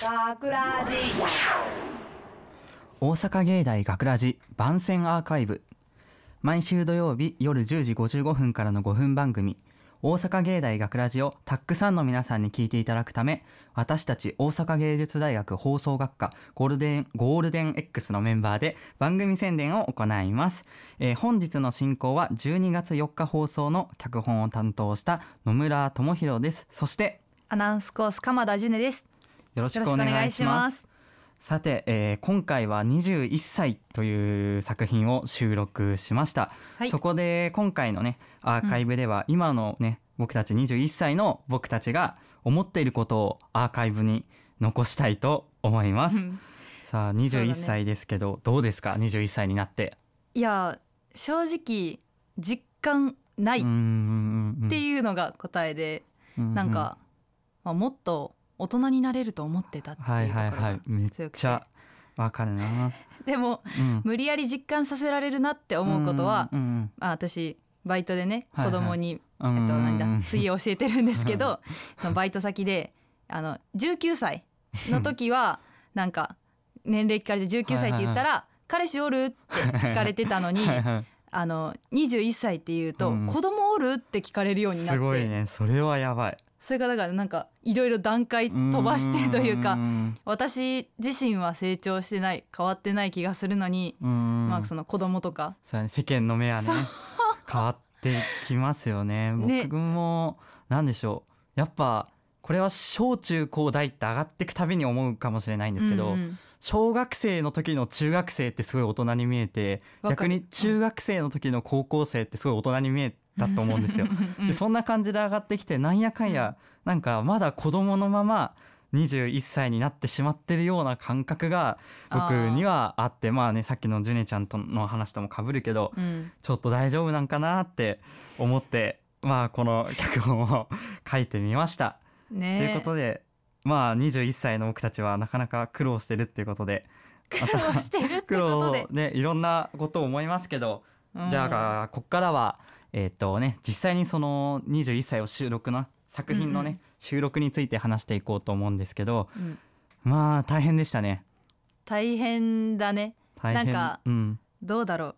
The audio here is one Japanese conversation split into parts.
大学ラジ。大阪芸大学ラジ番宣アーカイブ。毎週土曜日夜10時55分からの5分番組。大阪芸大学ラジをたくさんの皆さんに聞いていただくため私たち大阪芸術大学放送学科ゴールデンゴールデン X のメンバーで番組宣伝を行います、えー本日の進行は12月4日放送の脚本を担当した野村智弘です。そしてアナウンスコース鎌田ジュネです。よろしくお願いします。す。さて、えー今回は21歳という作品を収録しました、はい。そこで今回のねアーカイブでは今のね、僕たち21歳の僕たちが思っていることをアーカイブに残したいと思います、うん。さあそうだ21ね。歳ですけど、どうですか？21歳になって。いや正直実感ないっんていうのが答えで、うん。なんか、まあ、もっと大人になれると思ってたっていうところはいはいはがい。めっ強くて。ちゃわかるな、でもうん。無理やり実感させられるなって思うことは、うんうんまあ、私バイトでねはいはい。子供に、うんえっと、なんうんだ水泳を教えてるんですけど そのバイト先であの19歳の時はなんか年齢聞かれて19歳って言ったら「彼氏おる?」って聞かれてたのにはいはい。あの21歳って言うとうん「子供おる?」って聞かれるようになっすごいてね。それはやばいそれがだからなんかいろいろ段階飛ばしてというかん。私自身は成長してない変わってない気がするのにうん。まあその子供とか。そうだね世間の目はね変わってきますよね。ね。僕もなんでしょう。やっぱこれは小中高大って上がっていくたびに思うかもしれないんですけど、うんうん。小学生の時の中学生ってすごい大人に見えて逆に中学生の時の高校生ってすごい大人に見えたと思うんですよ。うんでそんな感じで上がってきてなんやかんやなんかまだ子供のまま21歳になってしまってるような感覚が僕にはあってまあねさっきのジュネちゃんとの話ともかぶるけどうん。ちょっと大丈夫なんかなって思ってまあこの脚本を 書いてみました。ね。ということでまあ21歳の僕たちはなかなか苦労してるっていうことで 苦労してるってことで、ねいろんなことを思いますけどうん。じゃあこっからはえっ、とね実際にその21歳を収録の作品のね、うんうん。収録について話していこうと思うんですけどうん。まあ大変でしたね。大変だね。大変。なんかうん、どうだろう。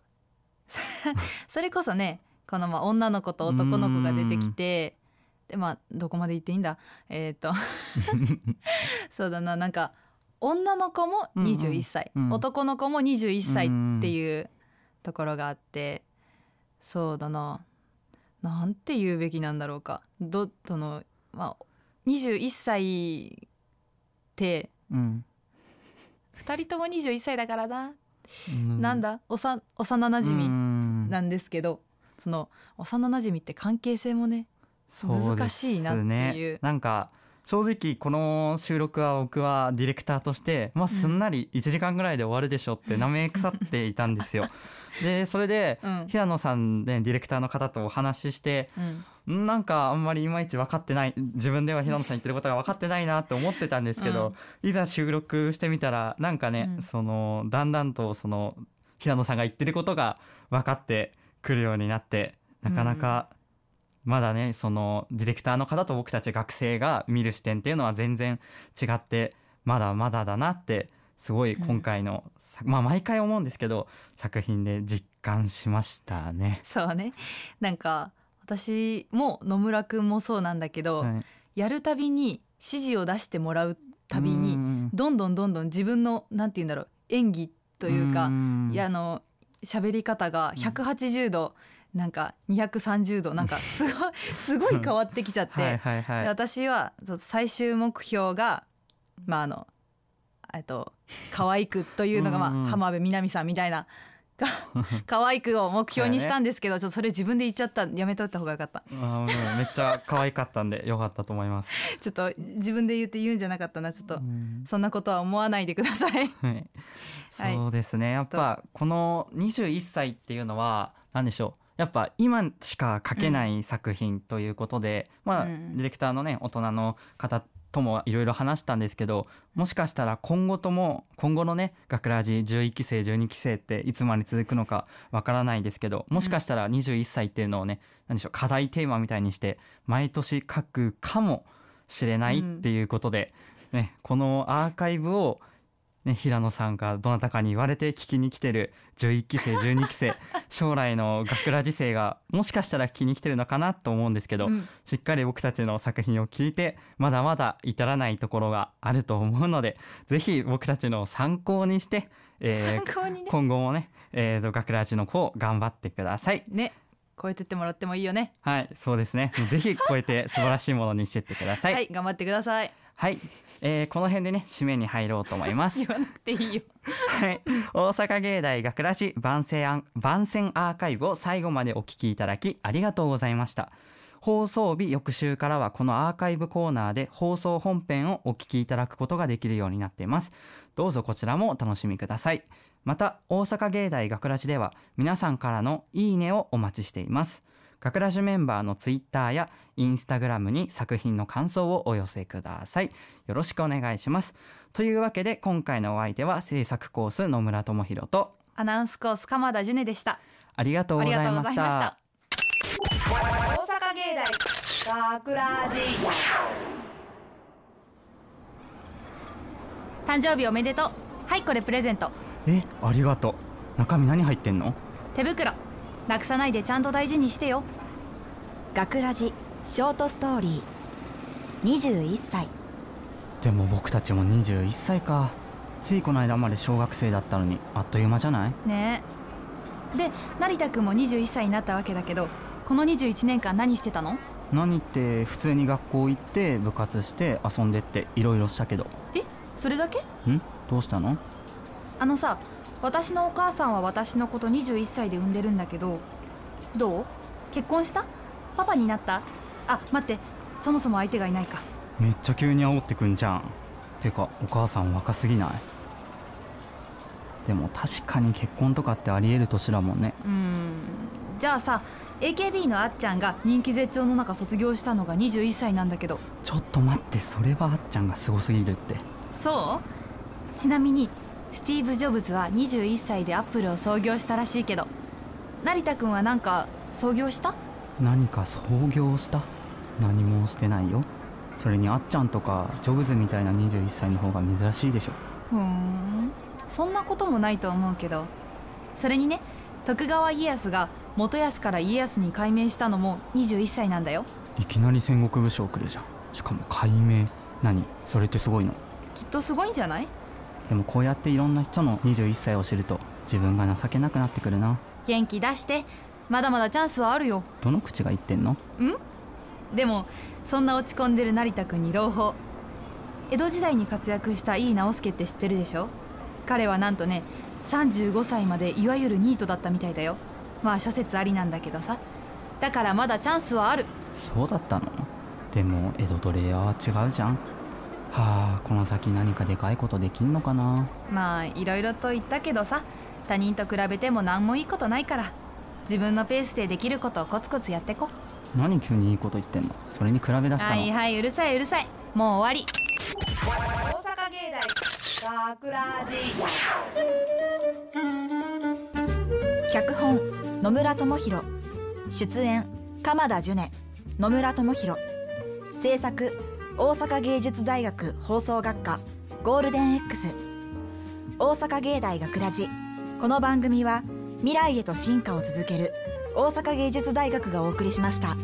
それこそねこのまあ女の子と男の子が出てきてでまあどこまで言っていいんだ？えっ、と。そうだな。なんか女の子も21歳、うんうん男の子も21歳っていうところがあってそうだな。なんて言うべきなんだろうか。どそのまあ21歳ってうん。2人とも21歳だからな、うん。なんだ？おさ幼なじみうん。なんですけど、その幼なじみって関係性もね難しいなっていう。ねなんか正直この収録は僕はディレクターとして、まあ、すんなり1時間ぐらいで終わるでしょって なめ腐っていたんですよ。でそれでうん。平野さんねディレクターの方とお話ししてうん。んなんかあんまりいまいち分かってない自分では平野さん言ってることが分かってないなって思ってたんですけど、いざ収録してみたらなんかね、うん。そのだんだんとその平野さんが言ってることが分かってくるようになってなかなかまだねそのディレクターの方と僕たち学生が見る視点っていうのは全然違ってまだまだだなってすごい今回の、さまあ毎回思うんですけど作品で実感しました。ね。そうね。なんか私も野村くんもそうなんだけど、はい。やるたびに指示を出してもらうたびうにんどんどんどんどん自分のなんて言うんだろう演技というか、んいやあの喋り方が180度、なんか230度 なんかすごいすごい変わってきちゃって、はい私は最終目標がまああのえっと可愛くというのが、まあうんうん。浜辺美波さんみたいなが 可愛くを目標にしたんですけど、ちょっとそれ自分で言っちゃったやめといた方がよかった。あめっちゃ可愛かったんでよかったと思います。ちょっと自分で言って言うんじゃなかったな。ちょっと、うん。そんなことは思わないでください。はい、はい。そうですね。やっぱこの21歳っていうのは何でしょうやっぱ今しか書けない作品ということで、まあうん。ディレクターのね大人の方ともいろいろ話したんですけどもしかしたら今後とも今後のね学ラジ11期生12期生っていつまで続くのかわからないですけどもしかしたら21歳っていうのをね何でしょう課題テーマみたいにして毎年書くかもしれないっていうことで、ね、このアーカイブを、ね、平野さんがどなたかに言われて聞きに来てる11期生12期生 将来の学ラジ生がもしかしたら聞きに来てるのかなと思うんですけど、うんしっかり僕たちの作品を聞いてまだまだ至らないところがあると思うのでぜひ僕たちの参考にして、えーね今後もね、えーと、学ラジの子頑張ってください。ね超えてってもらってもいいよねはい、そうですね。ぜひ超えて素晴らしいものにしてってください。はい、頑張ってくださいはい、えーこの辺でね締めに入ろうと思います 言。わなくていいよはい、大阪芸大学ラジ番宣アン番宣アーカイブを最後までお聞きいただきありがとうございました。放送日翌週からはこのアーカイブコーナーで放送本編をお聞きいただくことができるようになっています。どうぞこちらもお楽しみください。また大阪芸大学ラジでは皆さんからのいいねをお待ちしています。学ラジメンバーのツイッターやインスタグラムに作品の感想をお寄せください。よろしくお願いします。というわけで今回のお相手は制作コース野村智弘とアナウンスコース鎌田ジュネでしたありがとうございました。大阪芸大学ラジ誕生日おめでとうはいこれプレゼントえ、ありがとう。中身何入ってんの？手袋なくさないでちゃんと大事にしてよ学ラジショートストーリー21歳でも僕たちも21歳か。ついこの間まで小学生だったのにあっという間じゃない？ねえで成田くんも21歳になったわけだけどこの21年間何してたの？何って普通に学校行って部活して遊んでっていろいろしたけど。えそれだけ？ん？どうしたの？あのさ私のお母さんは私のこと21歳で産んでるんだけどどう？結婚した？パパになった？あ待ってそもそも相手がいないかめっちゃ急に煽ってくんじゃん。てかお母さん若すぎない？でも確かに結婚とかってありえる年だもんね。うーんじゃあさ AKB のあっちゃんが人気絶頂の中卒業したのが21歳なんだけどちょっと待ってそれはあっちゃんがすごすぎるって。そう？ちなみにスティーブ・ジョブズは21歳でアップルを創業したらしいけど成田くんはなんか創業した？何か創業した？何もしてないよ。それにあっちゃんとかジョブズみたいな21歳の方が珍しいでしょ。ふーん。そんなこともないと思うけど。それにね徳川家康が元康から家康に改名したのも21歳なんだよ。いきなり戦国武将来るじゃん。しかも解明何？それってすごいの？きっとすごいんじゃない？でもこうやっていろんな人の21歳を知ると自分が情けなくなってくるな。元気出してまだまだチャンスはあるよ。どの口が言ってんの？でもそんな落ち込んでる成田君に朗報。江戸時代に活躍した井伊直弼って知ってるでしょ？彼はなんとね35歳までいわゆるニートだったみたいだよ。まあ諸説ありなんだけどさ。だからまだチャンスはある。そうだったの？でも江戸とレアは違うじゃんはあこの先何かでかいことできんのかな？まあいろいろと言ったけどさ他人と比べても何もいいことないから自分のペースでできることをコツコツやってこ。何急にいいこと言ってんの？それに比べ出したの、はいはいうるさいうるさい。もう終わり。大阪芸大学ラジ脚本野村智弘出演鎌田ジュネ野村智弘制作大阪芸術大学放送学科ゴールデン X 大阪芸大学ラジこの番組は未来へと進化を続ける大阪芸術大学がお送りしました。